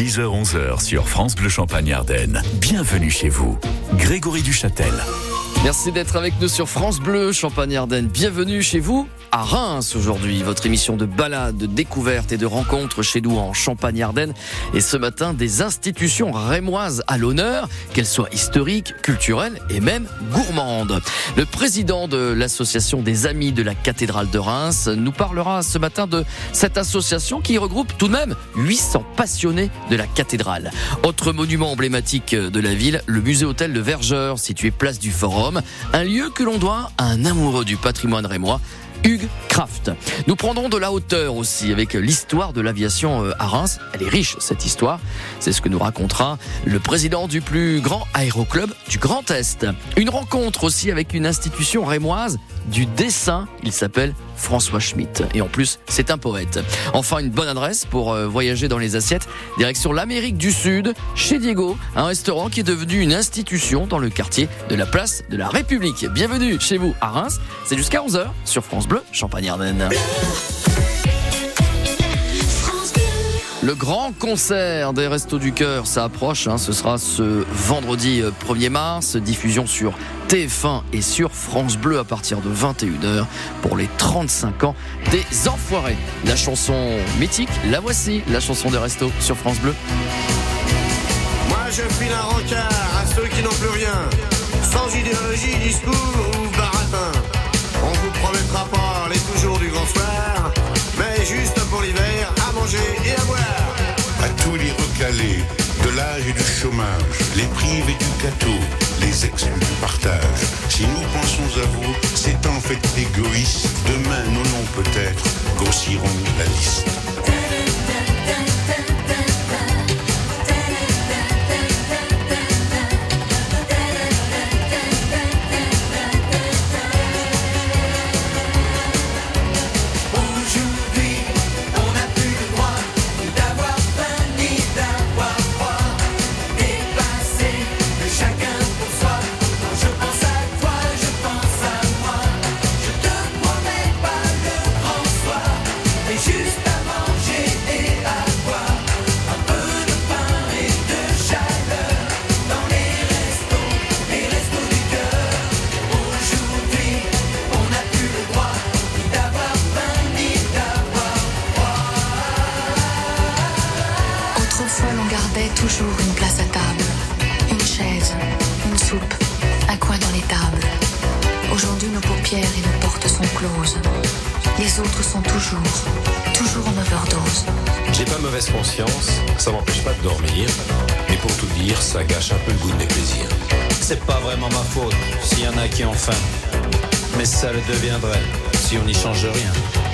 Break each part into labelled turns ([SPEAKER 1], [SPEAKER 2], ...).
[SPEAKER 1] 10h-11h sur France Bleu Champagne Ardenne. Bienvenue chez vous. Grégory Duchâtel.
[SPEAKER 2] Merci d'être avec nous sur France Bleu Champagne Ardenne. Bienvenue chez vous à Reims aujourd'hui. Votre émission de balade, de découverte et de rencontres chez nous en Champagne Ardenne. Et ce matin, des institutions rémoises à l'honneur, qu'elles soient historiques, culturelles et même gourmandes. Le président de l'association des Amis de la cathédrale de Reims nous parlera ce matin de cette association qui regroupe tout de même 800 passionnés de la cathédrale. Autre monument emblématique de la ville, le musée hôtel de Vergeur, situé place du Forum, un lieu que l'on doit à un amoureux du patrimoine rémois Hugues Kraft. Nous prendrons de la hauteur aussi avec l'histoire de l'aviation euh, à Reims. Elle est riche, cette histoire. C'est ce que nous racontera le président du plus grand aéroclub du Grand Est. Une rencontre aussi avec une institution rémoise du dessin. Il s'appelle François Schmitt. Et en plus, c'est un poète. Enfin, une bonne adresse pour euh, voyager dans les assiettes. Direction l'Amérique du Sud, chez Diego, un restaurant qui est devenu une institution dans le quartier de la place de la République. Bienvenue chez vous à Reims. C'est jusqu'à 11h sur France Bleu, Champagne-Ardenne. Le grand concert des Restos du Cœur, ça approche. Hein. ce sera ce vendredi 1er euh, mars. Diffusion sur TF1 et sur France Bleu à partir de 21h pour les 35 ans des Enfoirés. La chanson mythique, la voici, la chanson des Restos sur France Bleu.
[SPEAKER 3] Moi je file un rencard à ceux qui n'ont plus rien, sans idéologie, discours ou baratin. On vous promettra pas
[SPEAKER 4] de l'âge et du chômage, les privés du gâteau, les exclus du partage. Si nous pensons à vous, c'est en fait égoïste. Demain, nos noms peut-être grossiront la liste.
[SPEAKER 5] Mais ça le deviendrait si on n'y change rien.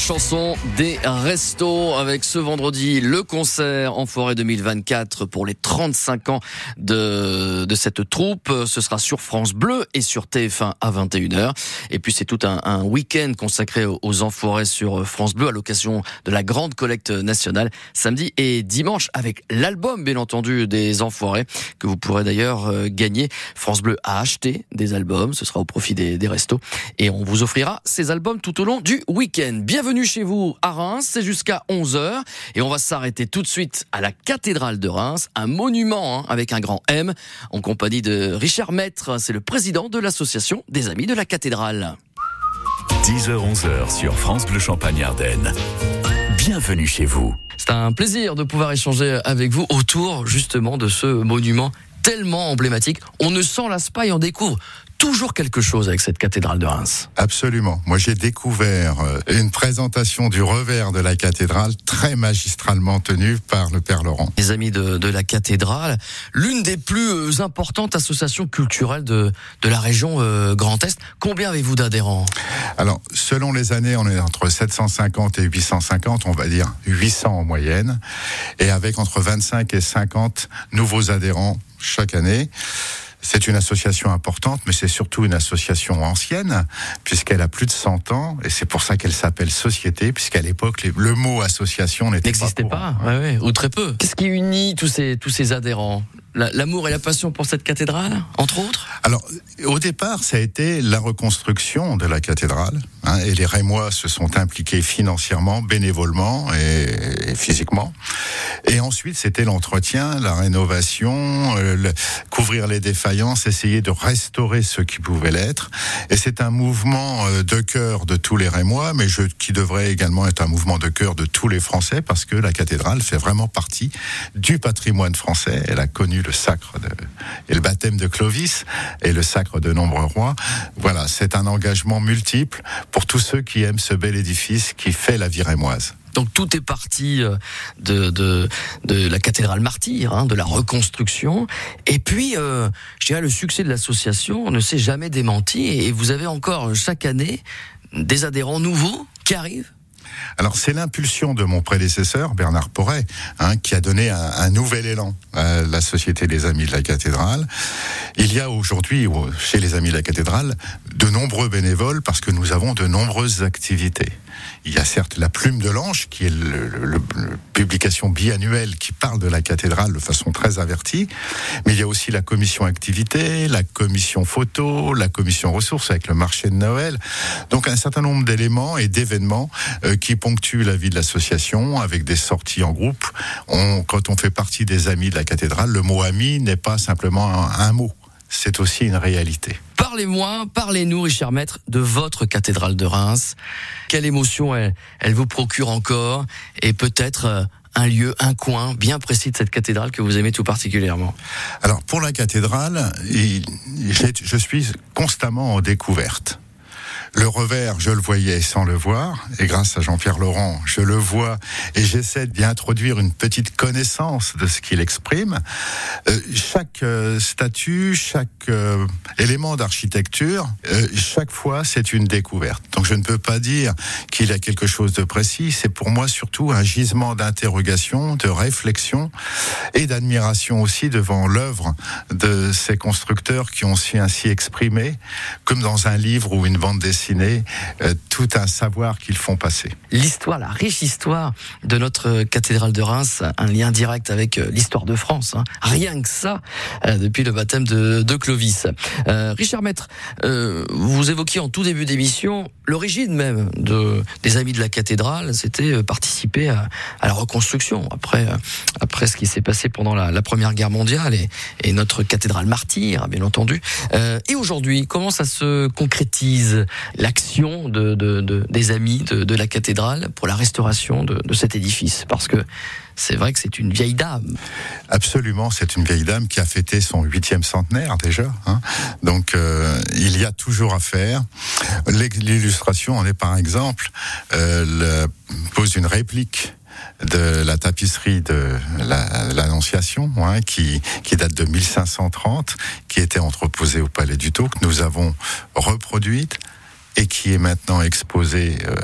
[SPEAKER 2] Chanson des restos avec ce vendredi le concert en forêt 2024 pour les 35 ans de, de cette troupe. Ce sera sur France Bleu et sur TF1 à 21h. Et puis c'est tout un, un week-end consacré aux enfoirés sur France Bleu à l'occasion de la grande collecte nationale samedi et dimanche avec l'album bien entendu des enfoirés que vous pourrez d'ailleurs euh, gagner. France Bleu a acheté des albums, ce sera au profit des, des restos et on vous offrira ces albums tout au long du week-end. Bienvenue chez vous à Reims, c'est jusqu'à 11h et on va s'arrêter tout de suite à la cathédrale de Reims, un monument hein, avec un grand M en compagnie de Richard Maître, c'est le président de l'association des amis de la cathédrale.
[SPEAKER 1] 10h-11h sur France Bleu Champagne Ardennes. Bienvenue chez vous.
[SPEAKER 2] C'est un plaisir de pouvoir échanger avec vous autour justement de ce monument tellement emblématique. On ne s'en lasse pas et on découvre toujours quelque chose avec cette cathédrale de Reims.
[SPEAKER 6] Absolument. Moi, j'ai découvert euh, une présentation du revers de la cathédrale très magistralement tenue par le Père Laurent.
[SPEAKER 2] Les amis de, de la cathédrale, l'une des plus euh, importantes associations culturelles de, de la région euh, Grand Est. Combien avez-vous d'adhérents?
[SPEAKER 6] Alors, selon les années, on est entre 750 et 850, on va dire 800 en moyenne, et avec entre 25 et 50 nouveaux adhérents chaque année. C'est une association importante, mais c'est surtout une association ancienne, puisqu'elle a plus de 100 ans, et c'est pour ça qu'elle s'appelle société, puisqu'à l'époque, le mot association
[SPEAKER 2] n'existait pas, pas ouais, ouais, ou très peu. Qu'est-ce qui unit tous ces, tous ces adhérents? L'amour et la passion pour cette cathédrale, entre autres
[SPEAKER 6] Alors, au départ, ça a été la reconstruction de la cathédrale, hein, et les Rémois se sont impliqués financièrement, bénévolement et, physiquement. Et ensuite, c'était l'entretien, la rénovation, euh, couvrir les défaillances, essayer de restaurer ce qui pouvait l'être. Et c'est un mouvement euh, de cœur de tous les Rémois, mais qui devrait également être un mouvement de cœur de tous les Français, parce que la cathédrale fait vraiment partie du patrimoine français. Elle a connu le sacre et le baptême de Clovis et le sacre de nombreux rois. Voilà, c'est un engagement multiple pour tous ceux qui aiment ce bel édifice qui fait la vie rémoise.
[SPEAKER 2] Donc tout est parti de, de, de la cathédrale martyre, hein, de la reconstruction. Et puis, euh, je dirais, le succès de l'association ne s'est jamais démenti. Et vous avez encore chaque année des adhérents nouveaux qui arrivent
[SPEAKER 6] alors c'est l'impulsion de mon prédécesseur Bernard Porret hein, qui a donné un, un, nouvel élan à la Société des Amis de la Cathédrale. Il y a aujourd'hui chez les Amis de la Cathédrale de nombreux bénévoles parce que nous avons de nombreuses activités. Il y a certes la Plume de l'Ange, qui est le, publication biannuelle qui parle de la cathédrale de façon très avertie, mais il y a aussi la commission activité, la commission photo, la commission ressources avec le marché de Noël. Donc un certain nombre d'éléments et d'événements euh, qui ponctuent la vie de l'association avec des sorties en groupe. Quand on fait partie des amis de la cathédrale, le mot ami n'est pas simplement un mot, c'est aussi une réalité.
[SPEAKER 2] Parlez-moi, parlez-nous, Richard Maître, de votre cathédrale de Reims. Quelle émotion elle, elle vous procure encore et peut-être euh, un lieu, un coin bien précis de cette cathédrale que vous aimez tout particulièrement
[SPEAKER 6] Alors pour la cathédrale, je suis constamment en découverte. Le revers, je le voyais sans le voir, et grâce à Jean-Pierre Laurent, je le vois, et j'essaie d'y introduire une petite connaissance de ce qu'il exprime. Euh, chaque euh, statue, chaque euh, élément d'architecture, chaque fois, c'est une découverte. Donc je ne peux pas dire qu'il a quelque chose de précis, c'est pour moi surtout un gisement d'interrogation, de réflexion et d'admiration aussi devant l'œuvre de ces constructeurs qui ont su ainsi exprimer, comme dans un livre ou une bande dessinée euh, tout un savoir qu'ils font passer.
[SPEAKER 2] L'histoire, la riche histoire de notre cathédrale de Reims, un lien direct avec euh, l'histoire de France. Hein. Rien que ça, euh, depuis le baptême de, de Clovis. Euh, Richard Maître, euh, vous évoquiez en tout début d'émission l'origine même de, des Amis de la cathédrale, c'était participer à, à, la reconstruction après, après ce qui s'est passé pendant la, la, Première Guerre mondiale et, et, notre cathédrale martyre, bien entendu. et aujourd'hui, comment ça se concrétise l'action de, de, de, des amis de, la cathédrale pour la restauration de, cet édifice Parce que c'est vrai que c'est une vieille dame.
[SPEAKER 6] Absolument, c'est une vieille dame qui a fêté son huitième centenaire déjà. Hein. Donc euh, il y a toujours à faire. L'illustration en est par exemple euh, pose une réplique de la tapisserie de l'Annonciation, la, hein, qui, qui date de 1530, qui était entreposée au Palais du Taux, que nous avons reproduite et qui est maintenant exposé euh,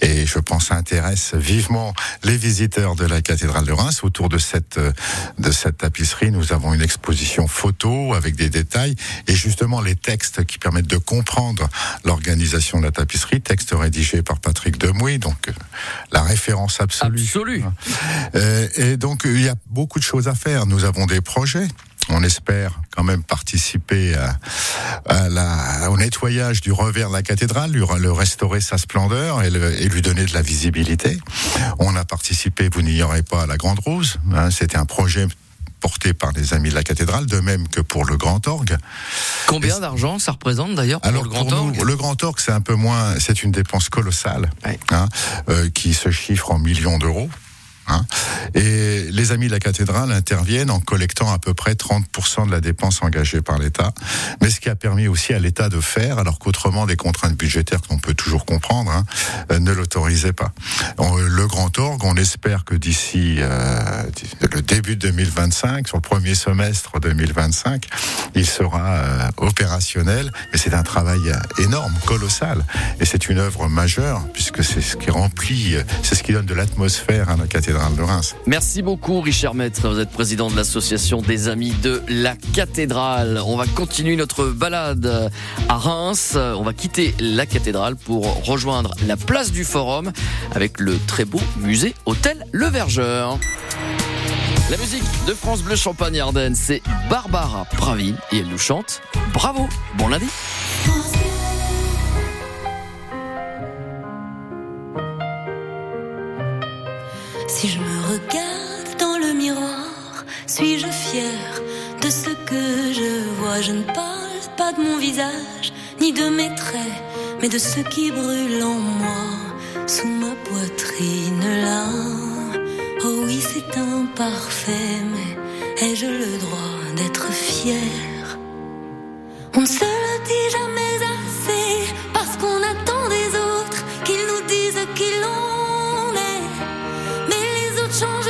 [SPEAKER 6] et je pense intéresse vivement les visiteurs de la cathédrale de Reims. Autour de cette euh, de cette tapisserie, nous avons une exposition photo avec des détails et justement les textes qui permettent de comprendre l'organisation de la tapisserie, texte rédigé par Patrick Demouy, donc euh, la référence absolue.
[SPEAKER 2] Absolue.
[SPEAKER 6] Euh, et donc il y a beaucoup de choses à faire. Nous avons des projets. On espère quand même participer à, à la, au nettoyage du revers de la cathédrale, lui, le restaurer sa splendeur et, le- et lui donner de la visibilité. On a participé, vous n'ignorez pas, à la Grande Rose. hein, C'était un projet porté par les amis de la cathédrale, de même que pour le Grand Orgue.
[SPEAKER 2] Combien d'argent ça représente d'ailleurs pour
[SPEAKER 6] Alors
[SPEAKER 2] le grand
[SPEAKER 6] pour nous,
[SPEAKER 2] orgue?
[SPEAKER 6] le Grand Orgue, c'est un peu moins, c'est une dépense colossale,
[SPEAKER 2] Ouais.
[SPEAKER 6] hein, euh, qui se chiffre en millions d'euros. Hein. Et les amis de la cathédrale interviennent en collectant à peu près 30% de la dépense engagée par l'État. Mais ce qui a permis aussi à l'État de faire, alors qu'autrement des contraintes budgétaires qu'on peut toujours comprendre, hein, euh, ne l'autorisaient pas. On- le Grand Orgue, on espère que d'ici euh, le début de 2025, sur le premier semestre 2025, il sera euh, opérationnel. Mais c'est un travail euh, énorme, colossal. Et c'est une œuvre majeure, puisque c'est ce qui remplit, euh, c'est ce qui donne de l'atmosphère à la cathédrale
[SPEAKER 2] Merci beaucoup Richard Maître, vous êtes président de l'association des amis de la cathédrale. On va continuer notre balade à Reims, on va quitter la cathédrale pour rejoindre la place du Forum avec le très beau musée Hôtel Le Vergeur. La musique de France Bleu Champagne Ardennes, c'est Barbara Pravi et elle nous chante Bravo, bon lundi.
[SPEAKER 7] Miroir, suis-je fière de ce que je vois? Je ne parle pas de mon visage, ni de mes traits, mais de ce qui brûle en moi, sous ma poitrine là. Oh oui, c'est imparfait, mais ai-je le droit d'être fière On ne se le dit jamais assez, parce qu'on attend des autres qu'ils nous disent qui l'on est. Mais les autres changent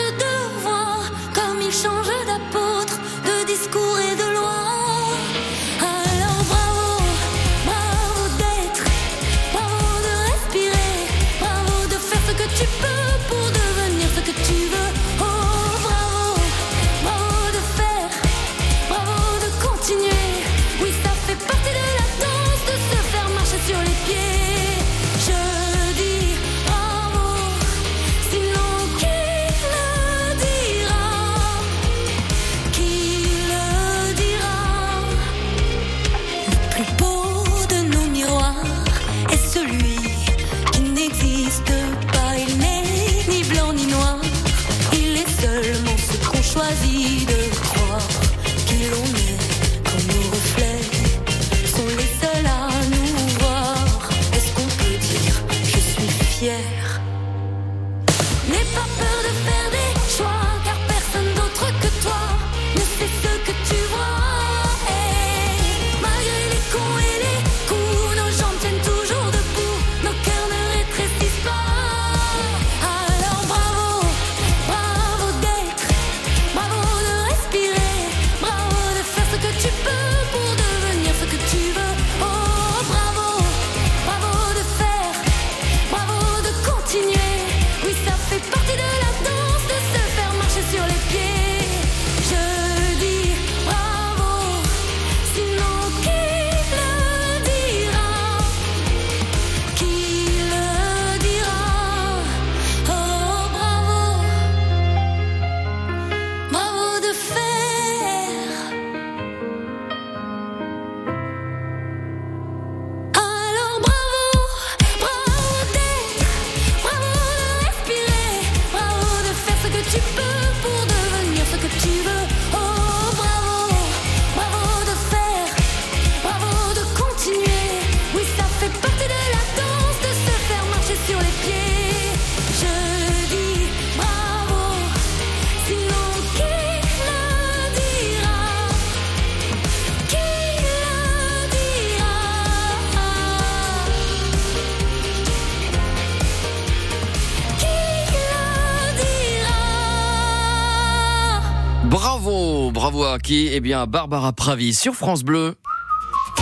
[SPEAKER 7] Bravo, à qui
[SPEAKER 2] Eh bien, Barbara Pravi sur France Bleu.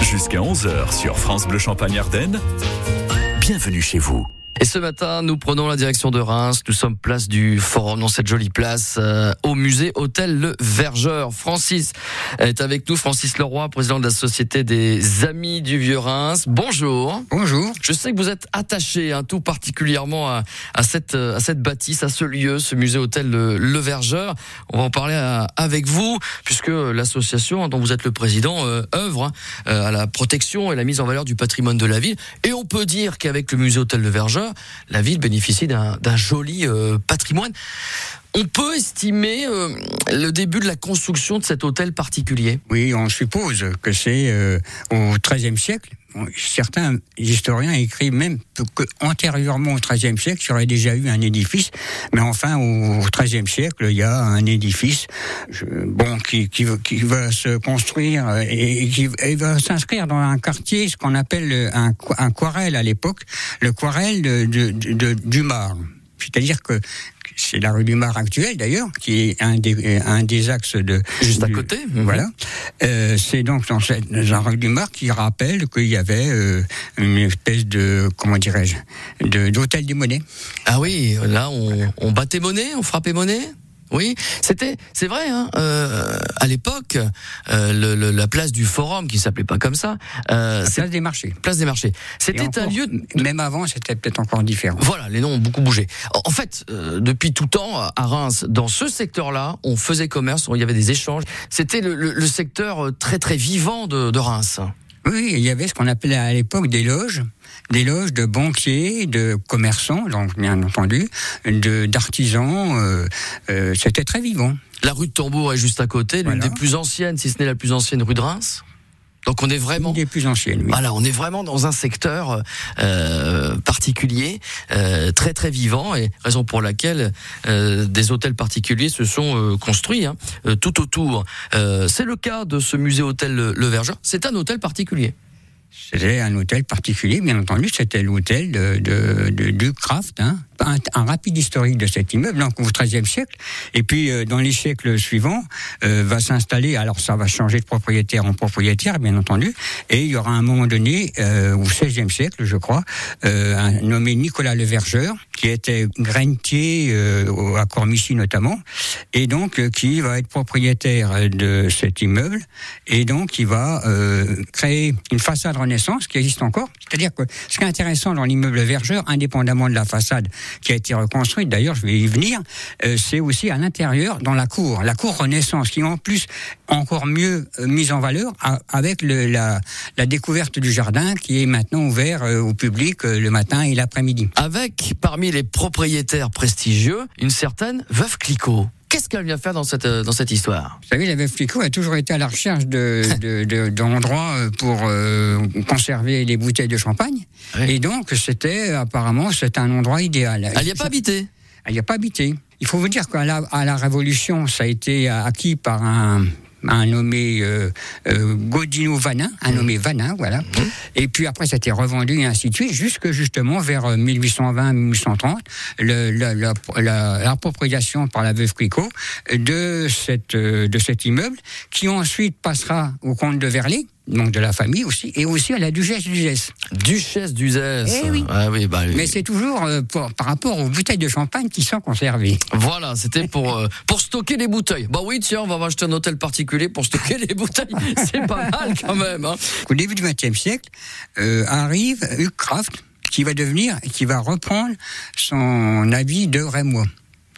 [SPEAKER 1] Jusqu'à 11h sur France Bleu Champagne Ardenne. Bienvenue chez vous.
[SPEAKER 2] Et ce matin, nous prenons la direction de Reims. Nous sommes place du Forum, dans cette jolie place, euh, au musée Hôtel Le Vergeur. Francis est avec nous. Francis Leroy, président de la Société des Amis du Vieux Reims. Bonjour.
[SPEAKER 8] Bonjour.
[SPEAKER 2] Je sais que vous êtes attaché hein, tout particulièrement à, à, cette, à cette bâtisse, à ce lieu, ce musée Hôtel Le, le Vergeur. On va en parler à, avec vous, puisque l'association dont vous êtes le président euh, œuvre hein, à la protection et la mise en valeur du patrimoine de la ville. Et on peut dire qu'avec le musée Hôtel Le Vergeur, la ville bénéficie d'un joli euh, patrimoine. On peut estimer euh, le début de la construction de cet hôtel particulier?
[SPEAKER 8] Oui, on suppose que c'est euh, au XIIIe siècle. Certains historiens écrivent même que antérieurement au XIIIe siècle, il y aurait déjà eu un édifice, mais enfin au XIIIe siècle, il y a un édifice, bon, qui, va se construire et qui va s'inscrire dans un quartier, ce qu'on appelle un, un à l'époque, le quarel de, de, du. C'est-à-dire que c'est la rue du Mar actuelle d'ailleurs, qui est un des, un des axes de...
[SPEAKER 2] Juste à côté
[SPEAKER 8] Voilà. Euh, c'est donc dans, cette, dans la rue du Mar qui rappelle qu'il y avait euh, une espèce de, comment dirais-je, d'hôtel des monnaies.
[SPEAKER 2] Ah oui, là on, on battait monnaie, on frappait monnaie? Oui, c'était, c'est vrai. Hein, euh, à l'époque, euh, le, le, la place du Forum, qui s'appelait pas comme ça,
[SPEAKER 8] euh, la place des marchés.
[SPEAKER 2] Place des marchés. C'était un lieu.
[SPEAKER 8] De... Même avant, c'était peut-être encore différent.
[SPEAKER 2] Voilà, les noms ont beaucoup bougé. En fait, euh, depuis tout temps, à Reims, dans ce secteur-là, on faisait commerce, il y avait des échanges. C'était le, le, le, secteur très très vivant de, de Reims.
[SPEAKER 8] Oui, il y avait ce qu'on appelait à l'époque des loges des loges de banquiers, de commerçants, donc bien entendu, de d'artisans. Euh, euh, C'était très vivant.
[SPEAKER 2] La rue de Tambour est juste à côté, l'une voilà. des plus anciennes, si ce n'est la plus ancienne rue de Reims. Donc on est vraiment
[SPEAKER 8] des plus anciennes. Oui.
[SPEAKER 2] Voilà, on est vraiment dans un secteur euh, particulier, euh, très très vivant, et raison pour laquelle euh, des hôtels particuliers se sont construits hein, tout autour. C'est le cas de ce musée hôtel le Verger. C'est un hôtel particulier.
[SPEAKER 8] C'était un hôtel particulier, bien entendu. C'était l'hôtel de, de, du Kraft, hein. Un, rapide historique de cet immeuble, donc au XIIIe siècle. Et puis, euh, dans les siècles suivants, euh, va s'installer. Alors, ça va changer de propriétaire en propriétaire, bien entendu. Et il y aura un moment donné, euh, au XVIe siècle, je crois, un nommé Nicolas Le Vergeur, qui était grainetier à Cormicy notamment, et donc qui va être propriétaire de cet immeuble, et donc il va créer une façade Renaissance qui existe encore. C'est-à-dire que ce qui est intéressant dans l'immeuble Vergeur, indépendamment de la façade qui a été reconstruite, d'ailleurs je vais y venir, euh, c'est aussi à l'intérieur, dans la cour, la cour Renaissance, qui en plus encore mieux euh, mise en valeur avec la, découverte du jardin qui est maintenant ouvert euh, au public le matin et l'après-midi.
[SPEAKER 2] Avec parmi les propriétaires prestigieux, une certaine Veuve Clicquot. Qu'est-ce qu'elle vient faire dans cette, dans cette histoire?
[SPEAKER 8] Vous savez, la veuve Clicquot a toujours été à la recherche d'endroits de, de, de, pour euh, conserver les bouteilles de champagne. Oui. Et donc, c'était apparemment c'est un endroit idéal.
[SPEAKER 2] Elle n'y a pas habité
[SPEAKER 8] Elle n'y a pas habité. Il faut vous dire qu'à la, à la Révolution, ça a été acquis par un un nommé euh, euh, Godino Vanin, un mmh. nommé Vanin, voilà. Mmh. Et puis après, ça a été revendu et ainsi de suite, jusque justement vers 1820-1830, l'appropriation par la veuve Clicquot de, cette, de cet immeuble, qui ensuite passera au comte de Verlet, donc de la famille aussi, et aussi à la duchesse d'Uzès.
[SPEAKER 2] Duchesse d'Uzès
[SPEAKER 8] eh oui.
[SPEAKER 2] Ah oui, bah,
[SPEAKER 8] Mais c'est toujours euh, pour, par rapport aux bouteilles de champagne qui sont conservées.
[SPEAKER 2] Voilà, c'était pour, euh, pour stocker les bouteilles. Bah oui, tiens, on va acheter un hôtel particulier pour stocker les bouteilles. C'est pas mal quand même. Hein.
[SPEAKER 8] Au début du XXe siècle, euh, arrive Hugh Kraft, qui va devenir, qui va reprendre son avis de Rémois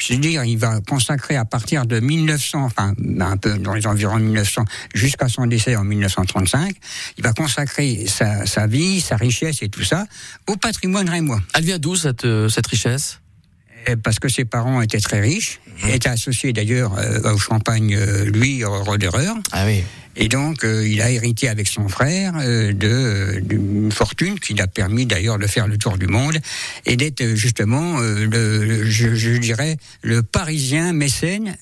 [SPEAKER 8] je veux dire, il va consacrer à partir de 1900, enfin un peu dans les environs de 1900, jusqu'à son décès en 1935, il va consacrer sa, sa, vie, sa richesse et tout ça au patrimoine rémois.
[SPEAKER 2] Elle vient d'où cette, euh, cette richesse?
[SPEAKER 8] Parce que ses parents étaient très riches, mmh. étaient associés d'ailleurs euh, au Champagne, euh, lui, Rodereur.
[SPEAKER 2] Ah oui.
[SPEAKER 8] Et donc, euh, il a hérité avec son frère euh, de d'une fortune qui l'a permis d'ailleurs de faire le tour du monde et d'être justement, euh, le, je, je, dirais, le Parisien mécène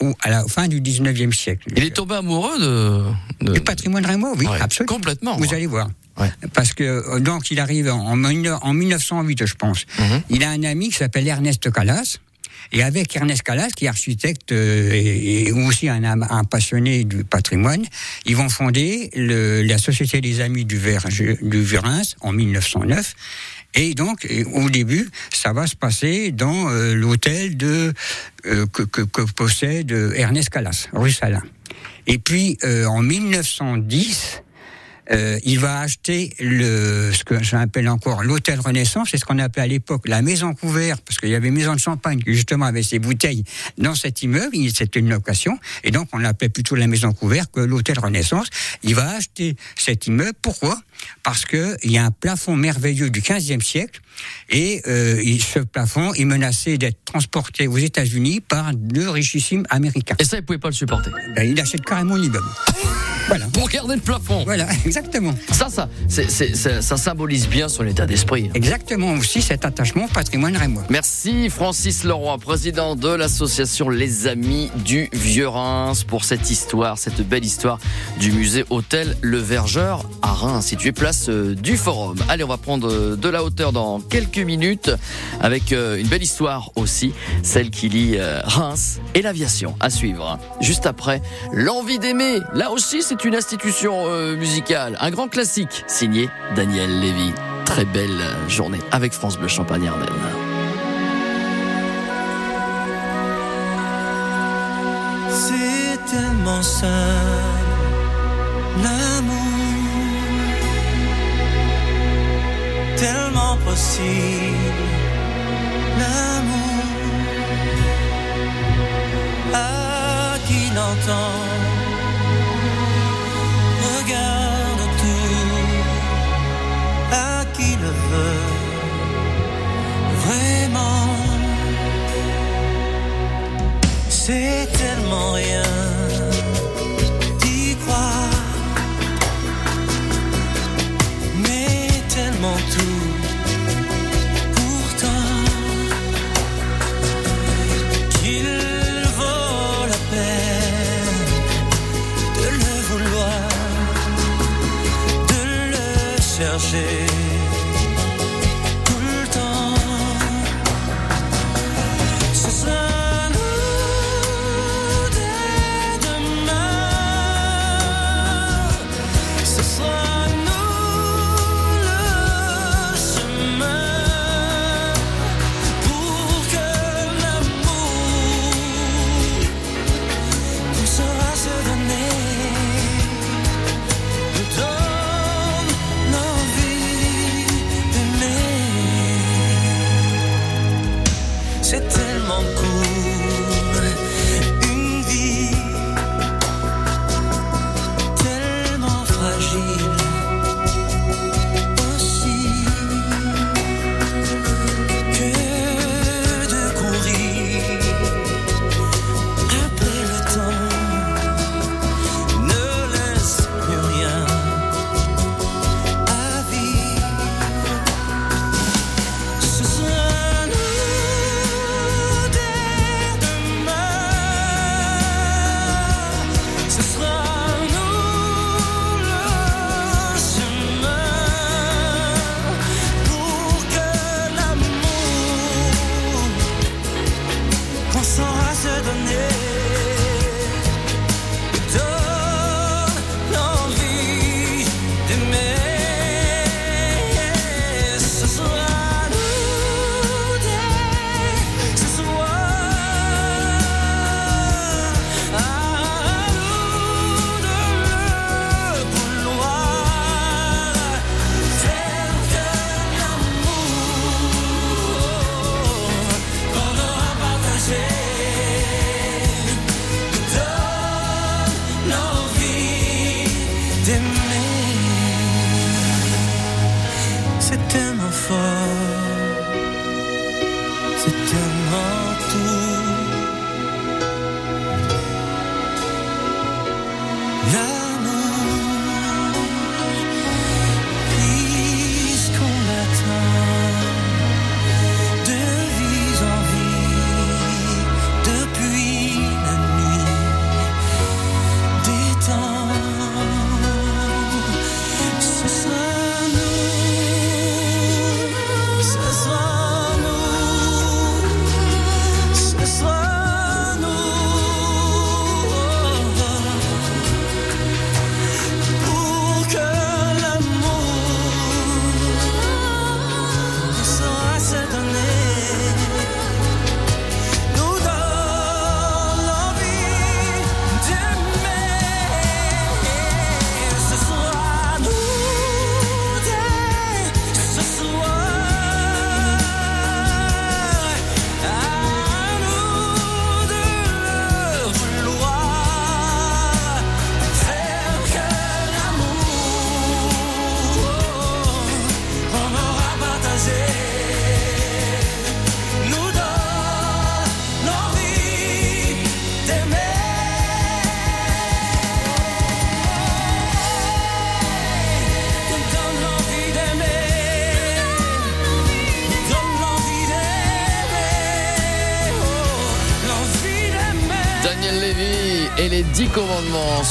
[SPEAKER 8] au, à la fin du 19e siècle.
[SPEAKER 2] Il est tombé amoureux de, de...
[SPEAKER 8] du patrimoine rémois, oui,
[SPEAKER 2] ouais,
[SPEAKER 8] absolument.
[SPEAKER 2] Complètement.
[SPEAKER 8] Vous ouais. allez voir.
[SPEAKER 2] Ouais.
[SPEAKER 8] Parce que donc il arrive en, en 1908, je pense. Mm -hmm. Il a un ami qui s'appelle Ernest Calas Et avec Ernest Calas, qui est architecte euh, et, et aussi un, un passionné du patrimoine, ils vont fonder le- la Société des Amis du, Verge- du en 1909. Et donc, au début, ça va se passer dans euh, l'hôtel de euh, que, que- que possède Ernest Calas, rue Salin. Et puis, euh, en 1910, euh, il va acheter le, ce que j'appelle encore l'hôtel Renaissance, c'est ce qu'on appelait à l'époque la maison couverte, parce qu'il y avait une maison de champagne qui justement avait ses bouteilles dans cet immeuble, c'était une location, et donc on l'appelait plutôt la maison couverte que l'hôtel Renaissance. Il va acheter cet immeuble, pourquoi? Parce que il y a un plafond merveilleux du 15e siècle, et euh, ce plafond est menacé d'être transporté aux États-Unis par deux richissimes américains.
[SPEAKER 2] Et ça, il pouvait pas le supporter.
[SPEAKER 8] Ben, il achète carrément l'immeuble. Voilà.
[SPEAKER 2] Pour garder le plafond.
[SPEAKER 8] Voilà, exactement.
[SPEAKER 2] Ça, ça, ça, ça symbolise bien son état d'esprit.
[SPEAKER 8] Exactement aussi cet attachement au patrimoine rémois.
[SPEAKER 2] Merci Francis Leroy, président de l'association Les Amis du Vieux-Reims, pour cette histoire, cette belle histoire du musée Hôtel Le Vergeur à Reims, situé place euh, du Forum. Allez, on va prendre euh, de la hauteur dans quelques minutes avec euh, une belle histoire aussi, celle qui lie euh, Reims et l'aviation. À suivre. Juste après, L'envie d'aimer. Là aussi, c'est une institution euh, musicale, un grand classique, signé Daniel Lévy. Très belle journée avec France Bleu Champagne-Ardenne.
[SPEAKER 9] C'est tellement simple, l'amour, tellement possible, l'amour, à qui l'entend, regarde tout, à qui le veut, vraiment. C'est tellement rien chercher.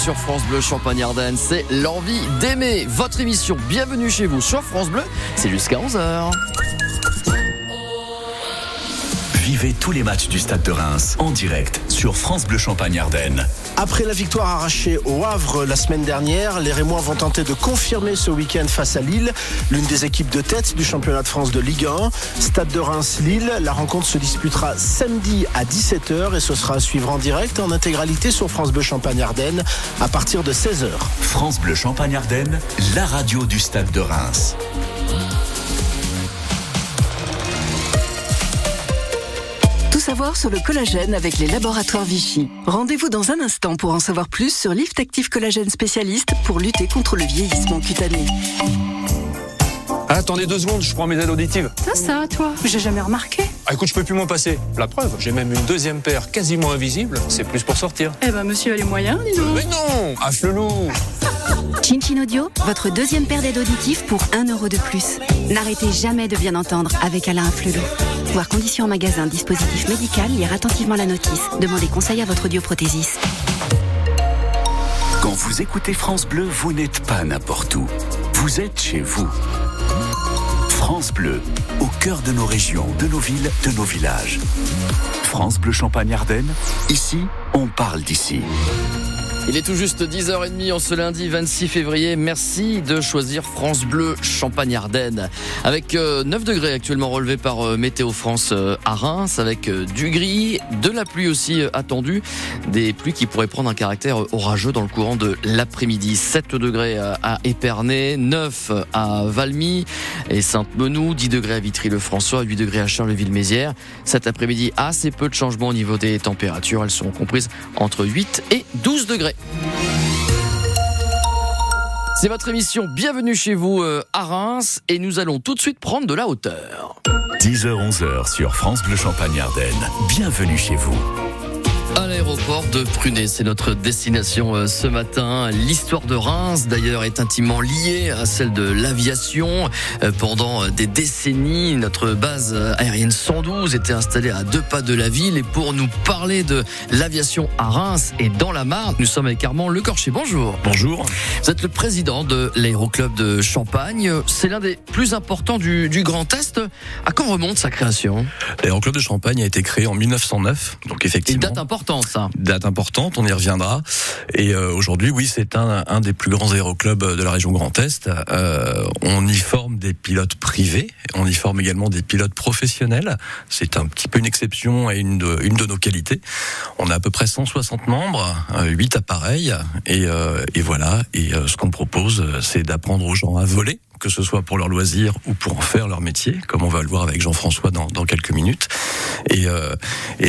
[SPEAKER 2] Sur France Bleu Champagne-Ardenne. C'est l'envie d'aimer votre émission. Bienvenue chez vous sur France Bleu. C'est jusqu'à 11h.
[SPEAKER 1] Vivez tous les matchs du Stade de Reims en direct sur France Bleu Champagne-Ardenne.
[SPEAKER 10] Après la victoire arrachée au Havre la semaine dernière, les Rémois vont tenter de confirmer ce week-end face à Lille, l'une des équipes de tête du championnat de France de Ligue 1. Stade de Reims-Lille, la rencontre se disputera samedi à 17h et ce sera à suivre en direct en intégralité sur France Bleu Champagne-Ardenne à partir de 16h.
[SPEAKER 1] France Bleu Champagne-Ardenne, la radio du Stade de Reims.
[SPEAKER 11] Savoir sur le collagène avec les laboratoires Vichy. Rendez-vous dans un instant pour en savoir plus sur Lift Active Collagène spécialiste pour lutter contre le vieillissement cutané.
[SPEAKER 12] Attendez deux secondes, je prends mes aides auditives.
[SPEAKER 13] Ça, ça, toi J'ai jamais remarqué.
[SPEAKER 12] Ah, écoute, je peux plus m'en passer. La preuve, j'ai même une deuxième paire quasiment invisible. C'est plus pour sortir.
[SPEAKER 13] Eh ben, monsieur a les moyens, dis donc.
[SPEAKER 12] Mais non Ah, flelou
[SPEAKER 14] Chin Audio, votre deuxième paire d'aides auditives pour 1 euro de plus. N'arrêtez jamais de bien entendre avec Alain Flelou. Voir conditions magasin, dispositif médical, lire attentivement la notice. Demandez conseil à votre audioprothésiste.
[SPEAKER 1] Quand vous écoutez France Bleu, vous n'êtes pas n'importe où. Vous êtes chez vous. France Bleu, au cœur de nos régions, de nos villes, de nos villages. France Bleu Champagne-Ardenne, ici, on parle d'ici.
[SPEAKER 2] Il est tout juste 10h30 en ce lundi 26 février. Merci de choisir France Bleu Champagne-Ardenne. Avec euh, 9 degrés actuellement relevés par euh, Météo France euh, à Reims, avec euh, du gris, de la pluie aussi euh, attendue. Des pluies qui pourraient prendre un caractère euh, orageux dans le courant de l'après-midi. 7 degrés euh, à Épernay, 9 à Valmy et Sainte-Menou, 10 degrés à Vitry-le-François, 8 degrés à Charleville-Mézières. Cet après-midi, assez peu de changements au niveau des températures. Elles seront comprises entre 8 et 12 degrés. C'est votre émission Bienvenue chez vous euh, à Reims et nous allons tout de suite prendre de la hauteur.
[SPEAKER 1] 10h-11h sur France Bleu Champagne-Ardenne. Bienvenue chez vous.
[SPEAKER 2] À l'aéroport de Prunet, c'est notre destination euh, ce matin. L'histoire de Reims, d'ailleurs, est intimement liée à celle de l'aviation. Euh, Pendant euh, des décennies, notre base aérienne 112 était installée à deux pas de la ville. Et pour nous parler de l'aviation à Reims et dans la Marne, nous sommes avec Armand Lecorcher. Bonjour.
[SPEAKER 15] Bonjour.
[SPEAKER 2] Vous êtes le président de l'aéroclub de Champagne. C'est l'un des plus importants du, du Grand Est. À quand remonte sa création?
[SPEAKER 15] L'aéroclub de Champagne a été créé en 1909, donc effectivement.
[SPEAKER 2] Une date importante,
[SPEAKER 15] Date importante, on y reviendra. Et euh, aujourd'hui, oui, c'est un, un des plus grands aéroclubs de la région Grand Est. Euh, on y forme des pilotes privés, on y forme également des pilotes professionnels. C'est un petit peu une exception et une de, une de nos qualités. On a à peu près 160 membres, euh, 8 appareils, et, euh, et voilà. Et euh, ce qu'on propose, euh, c'est d'apprendre aux gens à voler que ce soit pour leur loisir ou pour en faire leur métier, comme on va le voir avec Jean-François dans, quelques minutes. Et, euh,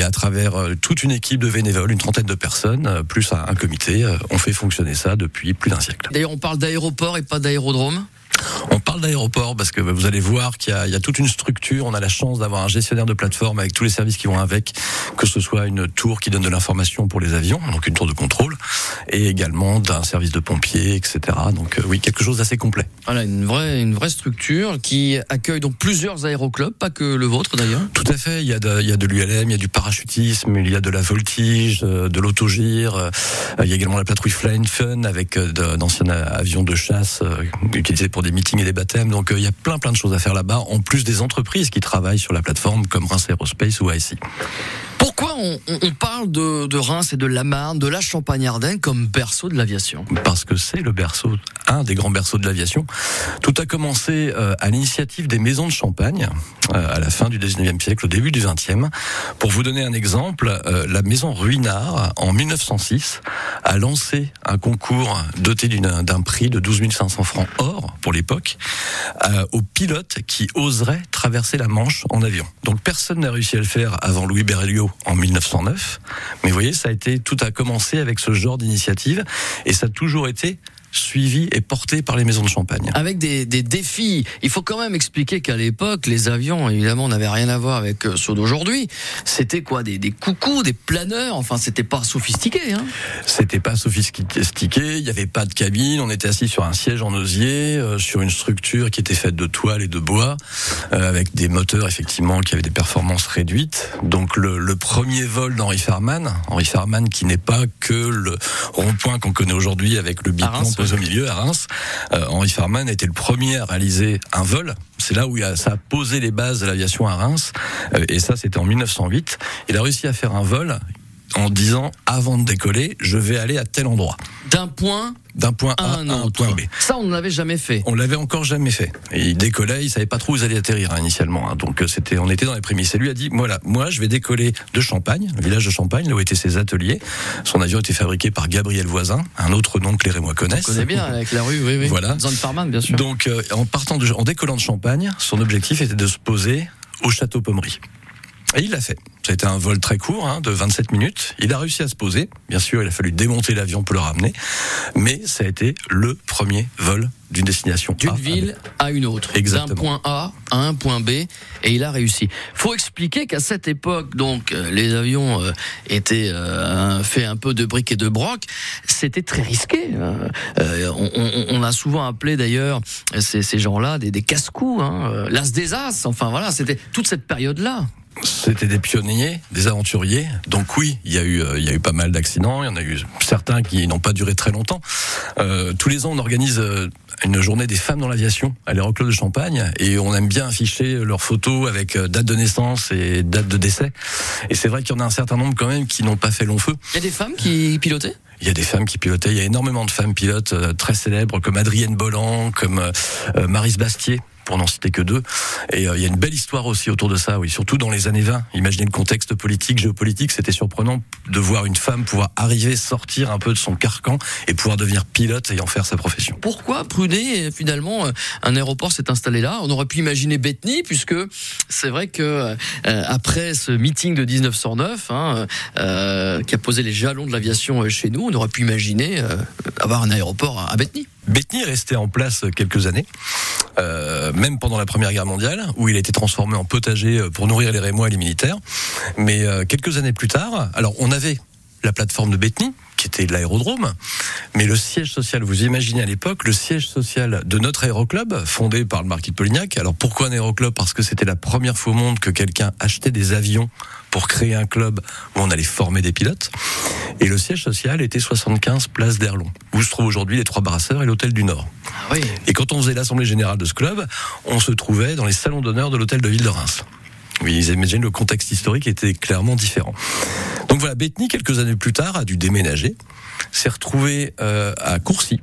[SPEAKER 15] à travers euh, toute une équipe de bénévoles, une trentaine de personnes, euh, plus un, comité, on fait fonctionner ça depuis plus d'un siècle.
[SPEAKER 2] D'ailleurs, on parle d'aéroport et pas d'aérodrome
[SPEAKER 15] On parle d'aéroport parce que bah, vous allez voir qu'il y, a- il y a toute une structure. On a la chance d'avoir un gestionnaire de plateforme avec tous les services qui vont avec, que ce soit une tour qui donne de l'information pour les avions, donc une tour de contrôle, et également d'un service de pompiers, etc. Donc euh, oui, quelque chose d'assez complet.
[SPEAKER 2] Voilà, une vraie, une vraie structure qui accueille donc plusieurs aéroclubs, pas que le vôtre d'ailleurs.
[SPEAKER 15] Tout à fait. Il y a de, il y a de l'ULM, il y a du parachutisme, il y a de la voltige, euh, de l'autogire. euh, Il y a également la patrouille Flying Fun avec d'anciens avions de chasse utilisés pour des meetings et des baptêmes. Donc euh, il y a plein plein de choses à faire là-bas, en plus des entreprises qui travaillent sur la plateforme comme Reims Aerospace ou ASI.
[SPEAKER 2] Pourquoi on, on- on parle de, de Reims et de la Marne, de la Champagne-Ardenne comme berceau de l'aviation?
[SPEAKER 15] Parce que c'est le berceau, un des grands berceaux de l'aviation. Tout a commencé euh, à l'initiative des maisons de Champagne, euh, à la fin du 19e siècle, au début du 20e. Pour vous donner un exemple, euh, la maison Ruinard, en 1906, a lancé un concours doté d'un prix de 12 500 francs or, pour l'époque, euh, aux pilotes qui oseraient traverser la Manche en avion. Donc personne n'a réussi à le faire avant Louis Berlioz en 1909. Mais vous voyez, ça a été, tout a commencé avec ce genre d'initiative et ça a toujours été suivis et portés par les maisons de champagne.
[SPEAKER 2] Avec des, des défis. Il faut quand même expliquer qu'à l'époque, les avions, évidemment, n'avaient rien à voir avec euh, ceux d'aujourd'hui. C'était quoi? Des, des coucous, des planeurs? Enfin, c'était pas sophistiqué. Hein
[SPEAKER 15] C'était pas sophistiqué, il n'y avait pas de cabine, on était assis sur un siège en osier, euh, sur une structure qui était faite de toile et de bois, euh, avec des moteurs effectivement qui avaient des performances réduites. Donc le, le premier vol d'Henri Farman, Henri Farman qui n'est pas que le rond-point qu'on connaît aujourd'hui avec le biplan Au milieu à Reims, euh, Henri Farman était le premier à réaliser un vol. C'est là où il a, ça a posé les bases de l'aviation à Reims, Euh, et ça c'était en 1908. Il a réussi à faire un vol en disant avant de décoller, je vais aller à tel endroit.
[SPEAKER 2] D'un point
[SPEAKER 15] D'un point A
[SPEAKER 2] un
[SPEAKER 15] à un point B.
[SPEAKER 2] Ça, on ne l'avait jamais fait.
[SPEAKER 15] On l'avait encore jamais fait. Et il décollait, il savait pas trop où ils allaient atterrir hein, initialement. hein. Donc euh, c'était, on était dans les prémices. Et lui a dit, voilà, moi je vais décoller de Champagne, le village de Champagne, là où étaient ses ateliers. Son avion était fabriqué par Gabriel Voisin, un autre nom que les Rémois connaissent.
[SPEAKER 2] On connaît bien avec la rue, oui, oui.
[SPEAKER 15] Voilà.
[SPEAKER 2] Zone Farman, bien sûr.
[SPEAKER 15] Donc euh, en partant de, en décollant de Champagne, son objectif était de se poser au château Pommery. Et il l'a fait. Ça a été un vol très court, hein, de 27 minutes. Il a réussi à se poser. Bien sûr, il a fallu démonter l'avion pour le ramener. Mais ça a été le premier vol d'une destination
[SPEAKER 2] D'une ville à une autre. D'un point A à un point B. Et il a réussi. Faut expliquer qu'à cette époque, donc, euh, les avions euh, étaient euh, faits un peu de briques et de broc. C'était très risqué. Euh, euh, on, on- on a souvent appelé d'ailleurs ces, ces gens-là des, des casse-coups, hein, l'as des as. Enfin voilà, c'était toute cette période-là.
[SPEAKER 15] C'était des pionniers, des aventuriers. Donc oui, il y a eu, euh, il y a eu pas mal d'accidents. Il y en a eu certains qui n'ont pas duré très longtemps. Euh, tous les ans, on organise euh, une journée des femmes dans l'aviation à l'Aéroclub de Champagne, et on aime bien afficher leurs photos avec euh, date de naissance et date de décès. Et c'est vrai qu'il y en a un certain nombre quand même qui n'ont pas fait long feu.
[SPEAKER 2] Il y a des femmes qui pilotaient?
[SPEAKER 15] Il y a des femmes qui pilotaient. Il y a énormément de femmes pilotes très célèbres comme Adrienne Bolland, comme Marise Bastier pour n'en citer que deux. Et euh, il y a une belle histoire aussi autour de ça, oui, surtout dans les années 20. Imaginez le contexte politique, géopolitique, c'était surprenant de voir une femme pouvoir arriver, sortir un peu de son carcan et pouvoir devenir pilote et en faire sa profession.
[SPEAKER 2] Pourquoi Prunet, finalement, euh, un aéroport s'est installé là? On aurait pu imaginer Bethany, puisque c'est vrai que euh, après ce meeting de 1909, hein, euh, qui a posé les jalons de l'aviation euh, chez nous, on aurait pu imaginer euh, avoir un aéroport à, à Bethany.
[SPEAKER 15] Bethany est resté en place quelques années, euh, même pendant la Première Guerre mondiale, où il a été transformé en potager euh, pour nourrir les Rémois et les militaires. Mais euh, quelques années plus tard, alors on avait la plateforme de Bethany, qui était l'aérodrome, mais le siège social, vous imaginez à l'époque, le siège social de notre aéroclub, fondé par le marquis de Polignac. Alors pourquoi un aéroclub? Parce que c'était la première fois au monde que quelqu'un achetait des avions pour créer un club où on allait former des pilotes. Et le siège social était 75 place d'Erlon, où se trouvent aujourd'hui les Trois Brasseurs et l'Hôtel du Nord.
[SPEAKER 2] Ah oui.
[SPEAKER 15] Et quand on faisait l'assemblée générale de ce club, on se trouvait dans les salons d'honneur de l'hôtel de ville de Reims. Oui, ils imaginent le contexte historique était clairement différent. Donc voilà, Bethany, quelques années plus tard, a dû déménager, s'est retrouvé euh, à Courcy,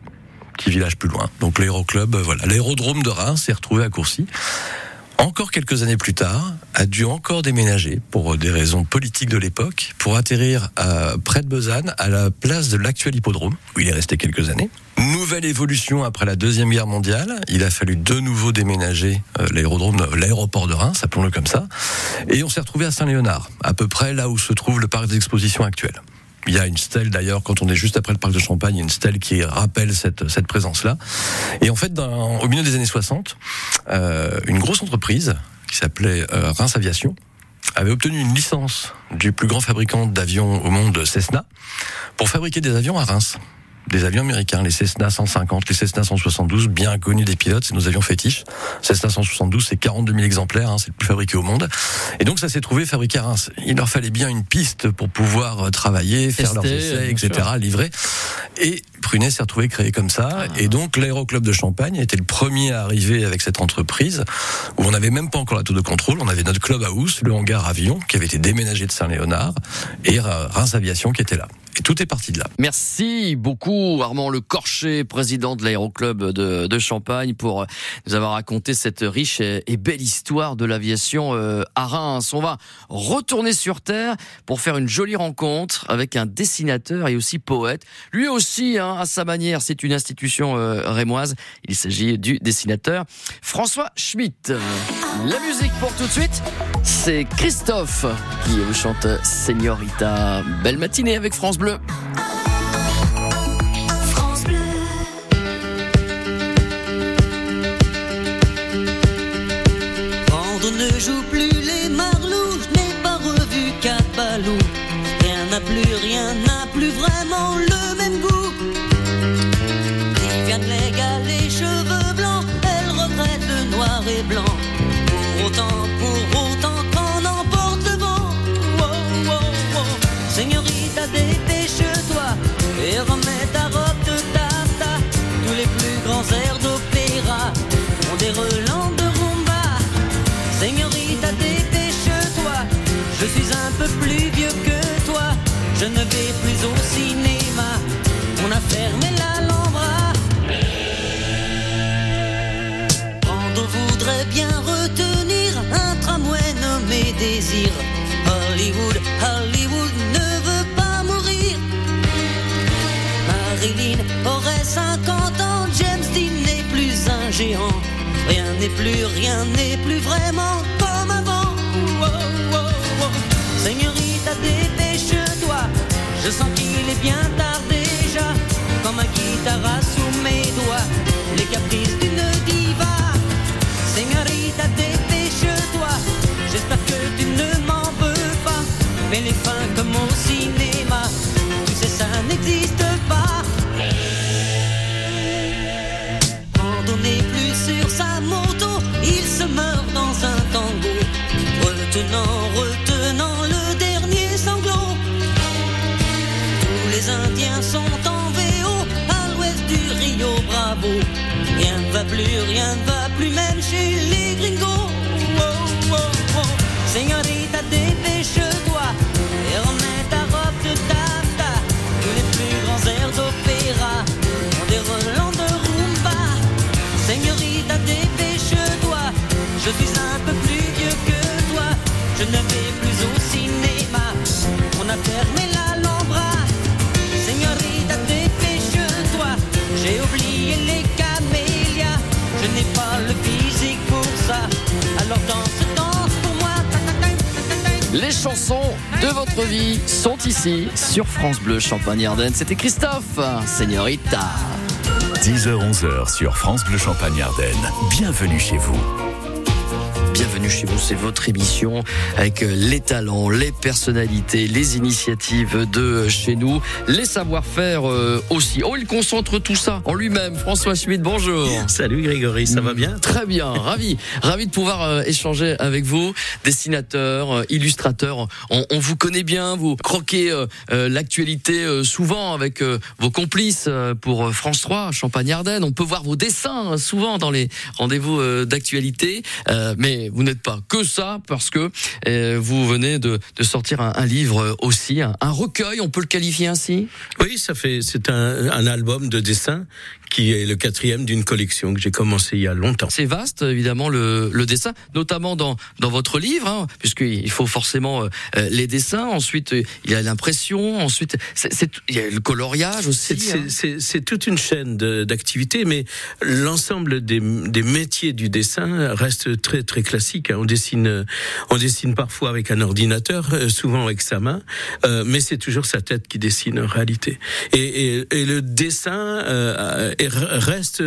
[SPEAKER 15] qui est village plus loin. Donc l'aéroclub, euh, voilà, l'aérodrome de Reims s'est retrouvé à Courcy. Encore quelques années plus tard, a dû encore déménager pour des raisons politiques de l'époque, pour atterrir à, près de Besançon, à la place de l'actuel hippodrome, où il est resté quelques années. Nouvelle évolution après la Deuxième Guerre mondiale, il a fallu de nouveau déménager euh, l'aérodrome, l'aéroport de Reims, appelons-le comme ça, et on s'est retrouvé à Saint-Léonard, à peu près là où se trouve le parc d'exposition actuel. Il y a une stèle d'ailleurs, quand on est juste après le parc de Champagne, il y a une stèle qui rappelle cette, cette présence-là. Et en fait, dans, au milieu des années 60, euh, une grosse entreprise qui s'appelait euh, Reims Aviation avait obtenu une licence du plus grand fabricant d'avions au monde, Cessna, pour fabriquer des avions à Reims. Des avions américains, les Cessna 150, les Cessna 172, bien connus des pilotes, c'est nos avions fétiches. Cessna 172, c'est 42 000 exemplaires, hein, c'est le plus fabriqué au monde. Et donc ça s'est trouvé fabriqué à Reims. Il leur fallait bien une piste pour pouvoir euh, travailler, faire leurs essais, etc.,
[SPEAKER 2] sûr.
[SPEAKER 15] livrer. Et Prunet s'est retrouvé créé comme ça. Et donc l'aéroclub de Champagne était le premier à arriver avec cette entreprise où on n'avait même pas encore la tour de contrôle. On avait notre club house, le hangar avion qui avait été déménagé de Saint-Léonard et Reims Aviation qui était là. Tout est parti de là.
[SPEAKER 2] Merci beaucoup Armand Le Corchet, président de l'aéroclub de, Champagne, pour nous avoir raconté cette riche et, et belle histoire de l'aviation euh, à Reims. On va retourner sur Terre pour faire une jolie rencontre avec un dessinateur et aussi poète. Lui aussi, hein, à sa manière, c'est une institution euh, rémoise. Il s'agit du dessinateur François Schmitt. La musique pour tout de suite, c'est Christophe qui vous chante Señorita. Belle matinée avec France Bleu.
[SPEAKER 7] France Bleu.
[SPEAKER 16] Hollywood, Hollywood ne veut pas mourir. Marilyn aurait 50 ans, James Dean n'est plus un géant. Rien n'est plus, rien n'est plus vraiment comme avant. Oh, oh, oh. Señorita, dépêche-toi. Je sens qu'il est bien tard on plus sur sa moto, il se meurt dans un tango. Retenant, retenant le dernier sanglot. Tous les Indiens sont en VO à l'ouest du Rio Bravo. Rien ne va plus, rien ne va plus, même chez les gringos. Oh, oh, oh. Señorita,
[SPEAKER 2] chansons de votre vie sont ici sur France Bleu Champagne-Ardenne. C'était Christophe, Señorita.
[SPEAKER 1] 10h-11h sur France Bleu Champagne-Ardenne. Bienvenue chez vous.
[SPEAKER 2] Bienvenue chez vous, c'est votre émission avec les talents, les personnalités, les initiatives de chez nous, les savoir-faire euh, aussi. Oh, il concentre tout ça en lui-même. François Schmitt, bonjour.
[SPEAKER 17] Salut Grégory, ça va bien?
[SPEAKER 2] Très bien, ravi, ravi de pouvoir euh, échanger avec vous, dessinateur, euh, illustrateur. On, on vous connaît bien, vous croquez euh, euh, l'actualité euh, souvent avec euh, vos complices euh, pour euh, France 3, Champagne-Ardenne. On peut voir vos dessins euh, souvent dans les rendez-vous euh, d'actualité, Euh, mais vous n'êtes pas que ça parce que euh, vous venez de, sortir un, livre aussi, un, recueil, on peut le qualifier ainsi?
[SPEAKER 17] Oui, ça fait, c'est un, un album de dessin qui est le quatrième d'une collection que j'ai commencé il y a longtemps.
[SPEAKER 2] C'est vaste, évidemment, le, le dessin, notamment dans, dans votre livre, hein, puisqu'il faut forcément euh, euh, les dessins. Ensuite, euh, il y a l'impression. Ensuite, c'est, c'est- il y a le coloriage aussi.
[SPEAKER 17] C'est-
[SPEAKER 2] hein.
[SPEAKER 17] C'est c'est- c'est toute une chaîne d'activités, mais l'ensemble des, des métiers du dessin reste très très classique. hein. On dessine, on dessine parfois avec un ordinateur, euh, souvent avec sa main, euh, mais c'est toujours sa tête qui dessine en réalité. Et, et- et le dessin euh, reste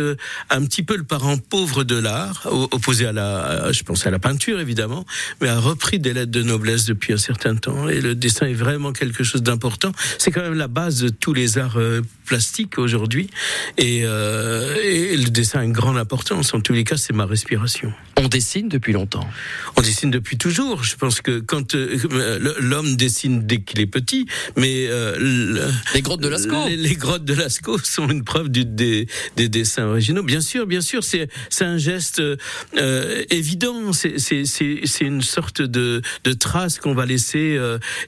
[SPEAKER 17] un petit peu le parent pauvre de l'art, opposé à la, je pense à la peinture évidemment, mais a repris des lettres de noblesse depuis un certain temps. Et le dessin est vraiment quelque chose d'important. C'est quand même la base de tous les arts plastiques aujourd'hui. Et, euh, et le dessin a une grande importance. En tous les cas, c'est ma respiration.
[SPEAKER 2] On dessine depuis longtemps.
[SPEAKER 17] On dessine depuis toujours. Je pense que quand euh, l'homme dessine dès qu'il est petit, mais euh, le-
[SPEAKER 2] Les grottes de Lascaux.
[SPEAKER 17] les, les grottes de Lascaux sont une preuve du, des, des dessins originaux. Bien sûr, bien sûr, c'est un geste évident. C'est une sorte de de trace qu'on va laisser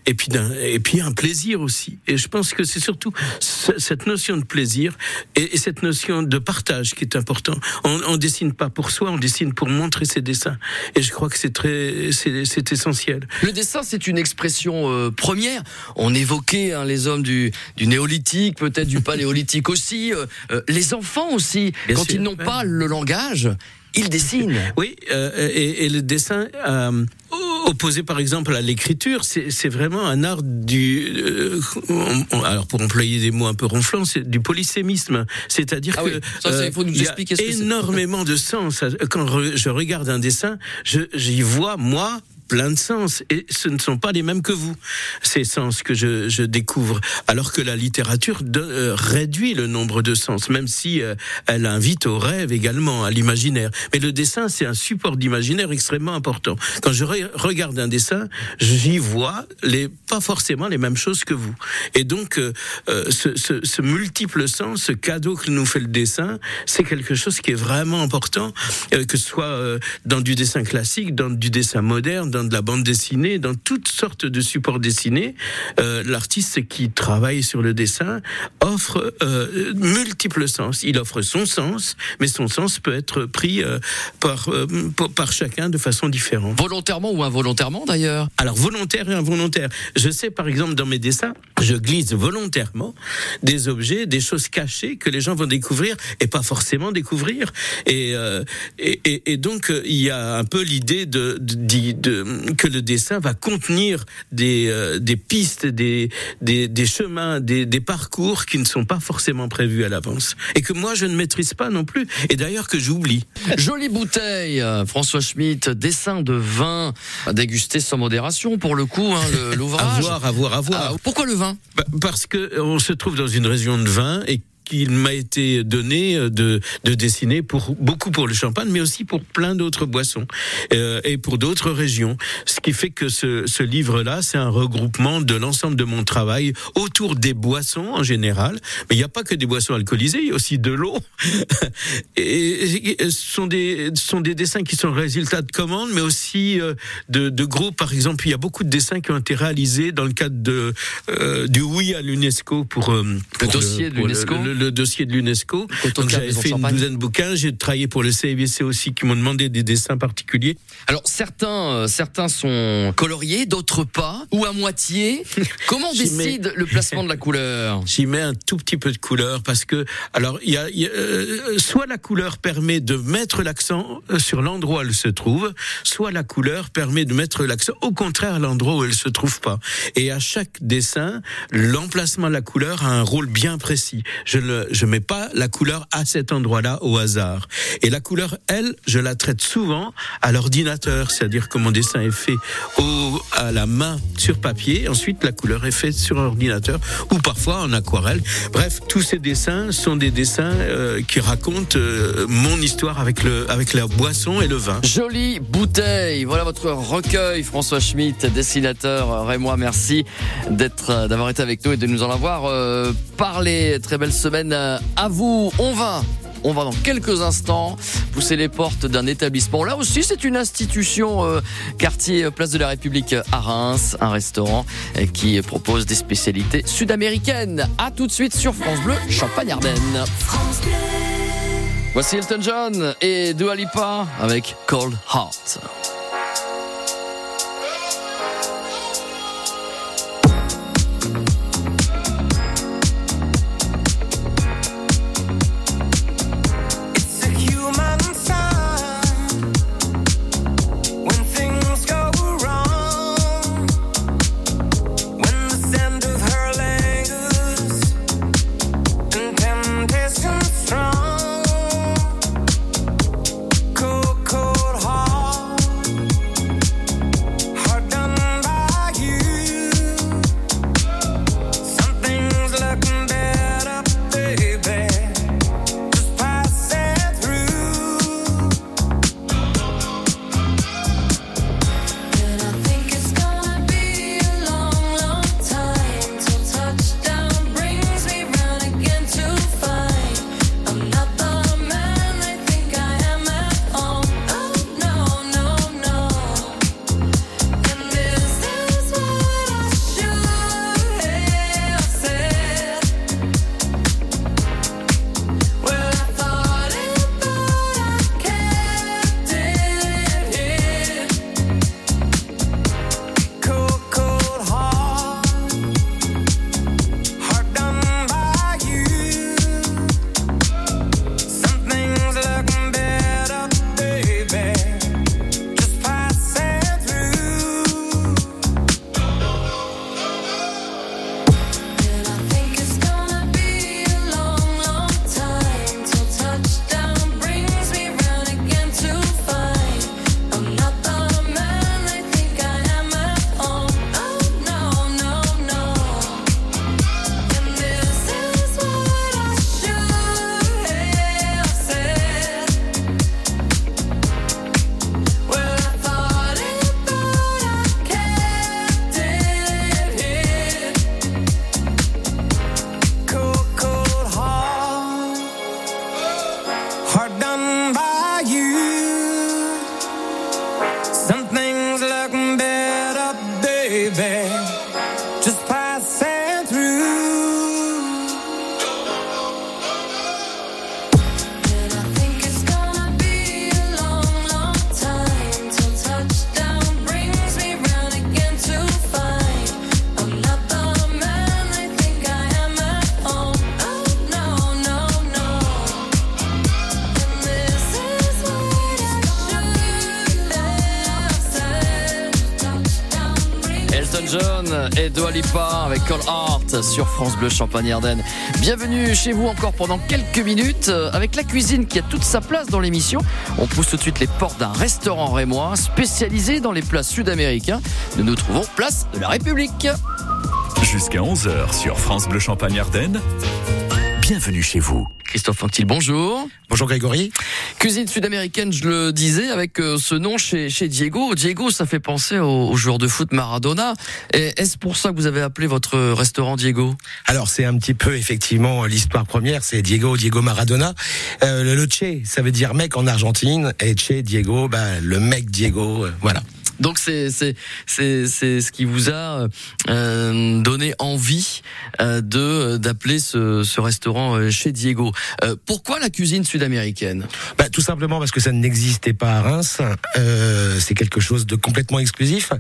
[SPEAKER 17] et puis et puis un plaisir aussi. Et je pense que c'est surtout ce- cette notion de plaisir et, et cette notion de partage qui est important. On, on dessine pas pour soi, on dessine pour montrer ses dessins. Et je crois que c'est très c'est essentiel.
[SPEAKER 2] Le dessin, c'est une expression euh, première. On évoquait hein, les hommes du, du néolithique, peut-être du paléolithique aussi. euh, euh, les enfants aussi,
[SPEAKER 17] Bien
[SPEAKER 2] quand
[SPEAKER 17] sûr,
[SPEAKER 2] ils n'ont
[SPEAKER 17] ouais.
[SPEAKER 2] pas le langage, ils dessinent.
[SPEAKER 17] Oui, euh, et, et le dessin euh, opposé par exemple à l'écriture, c'est vraiment un art du. euh, alors pour employer des mots un peu ronflants, c'est du polysémisme, c'est-à-dire
[SPEAKER 2] Ah
[SPEAKER 17] que
[SPEAKER 2] oui, ça, c'est- il faut nous
[SPEAKER 17] il y a énormément de sens. Quand je regarde un dessin, j'y vois moi plein de sens. Et ce ne sont pas les mêmes que vous ces sens que je, découvre. Alors que la littérature euh, réduit le nombre de sens même si euh, elle invite au rêve également à l'imaginaire. Mais le dessin c'est un support d'imaginaire extrêmement important. Quand je re- regarde un dessin j'y vois les pas forcément les mêmes choses que vous. Et donc euh, ce, multiple sens ce cadeau que nous fait le dessin c'est quelque chose qui est vraiment important que ce soit dans du dessin classique dans du dessin moderne dans de la bande dessinée, dans toutes sortes de supports dessinés. Euh, L'artiste qui travaille sur le dessin offre euh, multiples sens. Il offre son sens, mais son sens peut être pris euh, par, euh, par- chacun de façon différente.
[SPEAKER 2] Volontairement ou involontairement d'ailleurs?
[SPEAKER 17] Alors volontaire et involontaire. Je sais par exemple dans mes dessins, je glisse volontairement des objets, des choses cachées que les gens vont découvrir et pas forcément découvrir. Et, et, et- et donc il y a un peu l'idée de, de, d'y- de- que le dessin va contenir des, euh, des pistes, des, des, des chemins, des, des parcours qui ne sont pas forcément prévus à l'avance et que moi je ne maîtrise pas non plus et d'ailleurs que j'oublie.
[SPEAKER 2] Jolie bouteille, euh, François Schmitt, dessin de vin à déguster sans modération pour le coup, hein, l'ouvrage.
[SPEAKER 17] À voir, à voir, à voir.
[SPEAKER 2] Ah, pourquoi le vin?
[SPEAKER 17] Bah, Parce que euh, on se trouve dans une région de vin et qu'il m'a été donné euh, de, de dessiner pour beaucoup pour le champagne, mais aussi pour plein d'autres boissons euh, et pour d'autres régions. Ce qui fait que ce, ce livre-là, c'est un regroupement de l'ensemble de mon travail autour des boissons en général. Mais il n'y a pas que des boissons alcoolisées, il y a aussi de l'eau. et, et ce sont des ce sont des dessins qui sont le résultat de commandes, mais aussi euh, de, de groupes. Par exemple, il y a beaucoup de dessins qui ont été réalisés dans le cadre de euh, du oui à l'UNESCO pour, pour
[SPEAKER 2] dossier de l'UNESCO.
[SPEAKER 17] le, le dossier de l'UNESCO. Donc j'avais fait une douzaine de bouquins. J'ai travaillé pour le CIVC aussi, qui m'ont demandé des dessins particuliers.
[SPEAKER 2] Alors certains, euh, certains sont coloriés, d'autres pas, ou à moitié. Comment on
[SPEAKER 17] mets-
[SPEAKER 2] décide le placement de la couleur?
[SPEAKER 17] J'y mets un tout petit peu de couleur parce que, alors, il y a, il y a, euh, soit la couleur permet de mettre l'accent euh, sur l'endroit où elle se trouve, soit la couleur permet de mettre l'accent au contraire à l'endroit où elle se trouve pas. Et à chaque dessin, l'emplacement de la couleur a un rôle bien précis. Je ne je mets pas la couleur à cet endroit-là au hasard. Et la couleur, elle, je la traite souvent à l'ordinateur, c'est-à-dire que mon dessin est fait au, à la main sur papier, ensuite la couleur est faite sur ordinateur ou parfois en aquarelle. Bref, tous ces dessins sont des dessins euh, qui racontent euh, mon histoire avec le avec la boisson et le vin.
[SPEAKER 2] Jolie bouteille. Voilà votre recueil, François Schmitt, dessinateur. Rémois, merci d'être, d'avoir été avec nous et de nous en avoir euh, parlé. Très belle semaine euh, à vous. On va. On va dans quelques instants pousser les portes d'un établissement. Là aussi, c'est une institution euh, quartier euh, Place de la République à Reims, un restaurant euh, qui propose des spécialités sud-américaines. À tout de suite sur France Bleu, Champagne-Ardenne. Voici Elton John et Dua Lipa avec Cold Heart. Avec Call Art sur France Bleu Champagne-Ardenne. Bienvenue chez vous encore pendant quelques minutes euh, avec la cuisine qui a toute sa place dans l'émission. On pousse tout de suite les portes d'un restaurant rémois spécialisé dans les plats sud-américains. Nous nous trouvons place de la République.
[SPEAKER 1] Jusqu'à 11h sur France Bleu Champagne-Ardenne. Bienvenue chez vous.
[SPEAKER 2] Christophe Anctil, bonjour.
[SPEAKER 18] Bonjour Grégory.
[SPEAKER 2] Cuisine sud-américaine, je le disais, avec euh, ce nom chez, chez Diego. Diego, ça fait penser au, au joueur de foot Maradona. Est-ce pour ça que vous avez appelé votre restaurant Diego?
[SPEAKER 18] Alors c'est un petit peu effectivement l'histoire première, c'est Diego, Diego Maradona. Euh, le, le Che, ça veut dire mec en Argentine, et Che, Diego, bah, le mec Diego, euh, voilà.
[SPEAKER 2] Donc c'est c'est c'est c'est ce qui vous a euh, donné envie euh, de d'appeler ce, ce restaurant euh, chez Diego. Euh, pourquoi la cuisine sud-américaine?
[SPEAKER 18] Bah, tout simplement parce que ça n'existait pas à Reims. Euh, c'est quelque chose de complètement exclusif.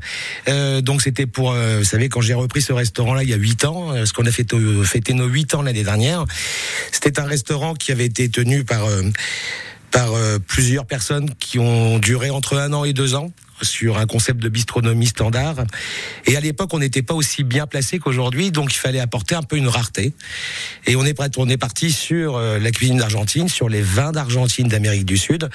[SPEAKER 18] Euh, donc c'était pour, euh, vous savez, quand j'ai repris ce restaurant-là il y a huit ans, euh, parce qu'on a fêté, fêté nos huit ans l'année dernière, c'était un restaurant qui avait été tenu par euh, par euh, plusieurs personnes qui ont duré entre un an et deux ans sur un concept de bistronomie standard. Et à l'époque, on n'était pas aussi bien placé qu'aujourd'hui, donc il fallait apporter un peu une rareté. Et on est on est parti sur euh, la cuisine d'Argentine, sur les vins d'Argentine d'Amérique du Sud,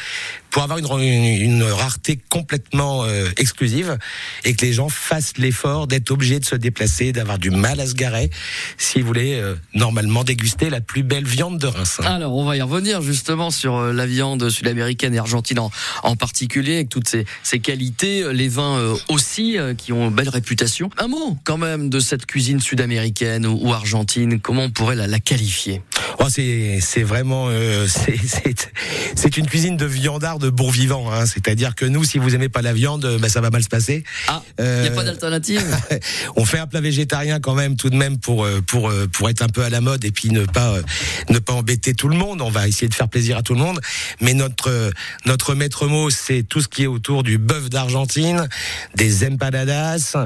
[SPEAKER 18] pour avoir une, rareté complètement euh, exclusive et que les gens fassent l'effort d'être obligés de se déplacer, d'avoir du mal à se garer, s'ils voulaient euh, normalement déguster la plus belle viande de Reims.
[SPEAKER 2] Alors, on va y revenir justement sur euh, la viande sud-américaine et argentine en, particulier, avec toutes ces qualités, euh, les vins euh, aussi, qui ont une belle réputation. Un mot quand même de cette cuisine sud-américaine ou, argentine, comment on pourrait la qualifier?
[SPEAKER 18] Oh, c'est vraiment euh, c'est une cuisine de viandard de bon vivant. Hein. C'est-à-dire que nous, si vous aimez pas la viande, euh, bah, ça va mal se passer.
[SPEAKER 2] Ah, il
[SPEAKER 18] Euh,
[SPEAKER 2] n'y a pas d'alternative?
[SPEAKER 18] on fait un plat végétarien quand même tout de même pour euh, pour euh, pour être un peu à la mode et puis ne pas euh, ne pas embêter tout le monde. On va essayer de faire plaisir à tout le monde, mais notre euh, notre maître mot c'est tout ce qui est autour du bœuf d'Argentine, des empanadas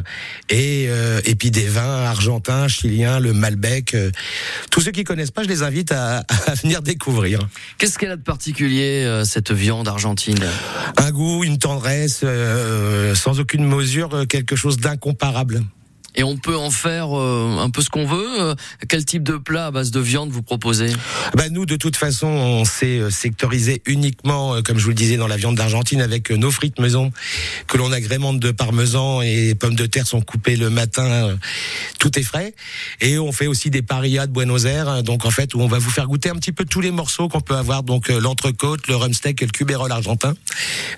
[SPEAKER 18] et euh, et puis des vins argentins, chiliens, le Malbec. euh. Tous ceux qui connaissent pas, je les invite à, à venir découvrir.
[SPEAKER 2] Qu'est-ce qu'elle a de particulier, euh, cette viande argentine?
[SPEAKER 18] Un goût, une tendresse, euh, sans aucune mesure, euh, quelque chose d'incomparable.
[SPEAKER 2] Et on peut en faire euh, un peu ce qu'on veut. Euh, Quel type de plat à base de viande vous proposez?
[SPEAKER 18] Bah nous, de toute façon, on s'est euh, sectorisé uniquement, euh, comme je vous le disais, dans la viande d'Argentine avec nos frites maison que l'on agrémente de parmesan et pommes de terre sont coupées le matin. Tout est frais. Et on fait aussi des parillas de Buenos Aires, donc en fait où on va vous faire goûter un petit peu tous les morceaux qu'on peut avoir, donc l'entrecôte, le rumsteak et le cubérol argentin,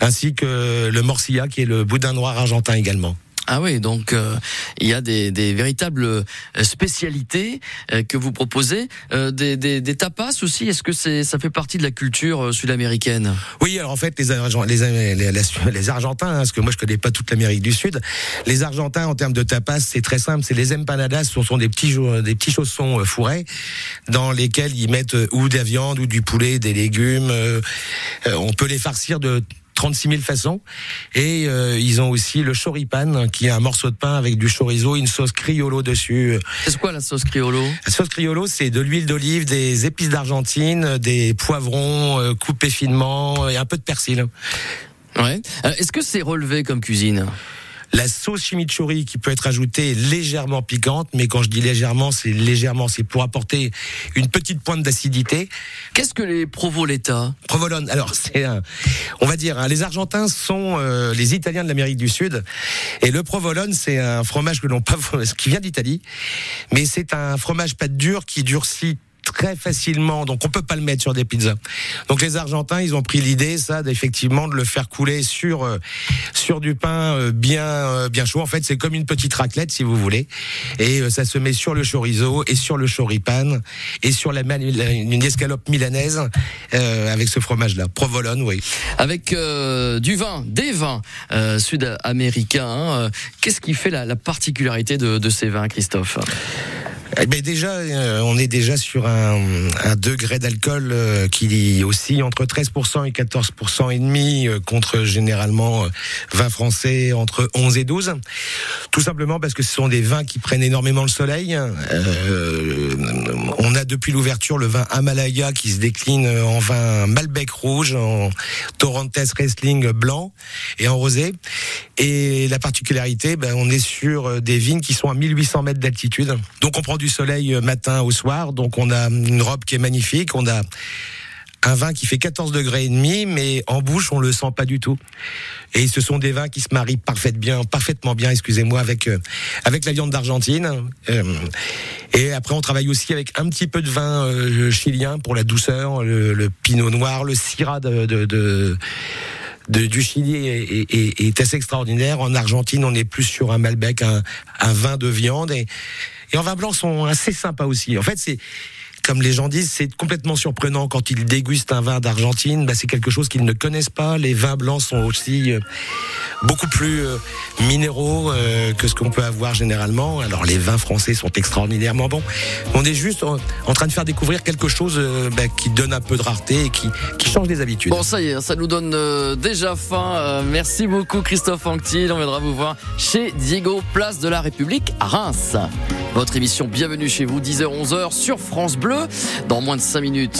[SPEAKER 18] ainsi que le morcilla qui est le boudin noir argentin également.
[SPEAKER 2] Ah oui, donc euh, il y a des, des véritables euh, spécialités euh, que vous proposez, Euh, des, des, des tapas aussi. Est-ce que c'est ça fait partie de la culture euh, sud-américaine?
[SPEAKER 18] Oui, alors en fait, les, les, les, les- Argentins, hein, parce que moi je connais pas toute l'Amérique du Sud, les Argentins en termes de tapas, c'est très simple, c'est les empanadas, ce sont des petits, des petits chaussons euh, fourrés dans lesquels ils mettent ou de la viande ou du poulet, des légumes. on peut les farcir de 36 000 façons. Et euh, ils ont aussi le choripan, qui est un morceau de pain avec du chorizo, une sauce criollo dessus.
[SPEAKER 2] C'est quoi la sauce criollo?
[SPEAKER 18] La sauce criollo, c'est de l'huile d'olive, des épices d'Argentine, des poivrons euh, coupés finement et un peu de persil.
[SPEAKER 2] Ouais. Euh, Est-ce que c'est relevé comme cuisine?
[SPEAKER 18] La sauce chimichurri qui peut être ajoutée légèrement piquante, mais quand je dis légèrement, c'est légèrement, c'est pour apporter une petite pointe d'acidité.
[SPEAKER 2] Qu'est-ce que les provoletta
[SPEAKER 18] Provolone. Alors c'est, un- on va dire, hein, les Argentins sont euh, les Italiens de l'Amérique du Sud, et le provolone, c'est un fromage que l'on pas, qui vient d'Italie, mais c'est un fromage pâte dure qui durcit très facilement, donc on peut pas le mettre sur des pizzas. Donc les Argentins, ils ont pris l'idée, ça, d'effectivement de le faire couler sur euh, sur du pain euh, bien euh, bien chaud. En fait, c'est comme une petite raclette, si vous voulez, et euh, ça se met sur le chorizo et sur le choripan et sur la, une escalope milanaise euh, avec ce fromage-là, provolone, oui.
[SPEAKER 2] Avec du vin, des vins sud-américains. hein, Qu'est-ce qui fait la, la particularité de, de ces vins, Christophe?
[SPEAKER 18] Eh ben déjà, euh, on est déjà sur un, degré d'alcool euh, qui oscille entre 13% et 14% et demi euh, contre généralement euh, vin français entre 11 et 12. Tout simplement parce que ce sont des vins qui prennent énormément le soleil. On a depuis l'ouverture le vin Amalaya qui se décline en vin Malbec rouge, en Torrentes Riesling blanc et en rosé. Et la particularité, ben, on est sur des vignes qui sont à 1800 mètres d'altitude. Donc on prend du soleil euh, matin au soir. Donc on a une robe qui est magnifique. On a un vin qui fait 14 degrés et demi, mais en bouche, on le sent pas du tout. Et ce sont des vins qui se marient parfaitement bien, excusez-moi, avec euh, avec la viande d'Argentine. Euh, et après, on travaille aussi avec un petit peu de vin chilien pour la douceur, le, pinot noir, le syrah de, du Chili est assez extraordinaire. En Argentine, on est plus sur un Malbec, un, un vin de viande. Et, et en vin blanc, sont assez sympas aussi. En fait, c'est comme les gens disent, c'est complètement surprenant quand ils dégustent un vin d'Argentine. Bah, c'est quelque chose qu'ils ne connaissent pas. Les vins blancs sont aussi euh, beaucoup plus euh, minéraux euh, que ce qu'on peut avoir généralement. Alors les vins français sont extraordinairement bons. On est juste en, train de faire découvrir quelque chose bah, qui donne un peu de rareté et qui, change des habitudes.
[SPEAKER 2] Bon, ça y est, ça nous donne déjà faim. Merci beaucoup, Christophe Anctil. On viendra vous voir chez Diego, place de la République à Reims. Votre émission Bienvenue chez vous, 10h-11h sur France Dans moins de 5 minutes,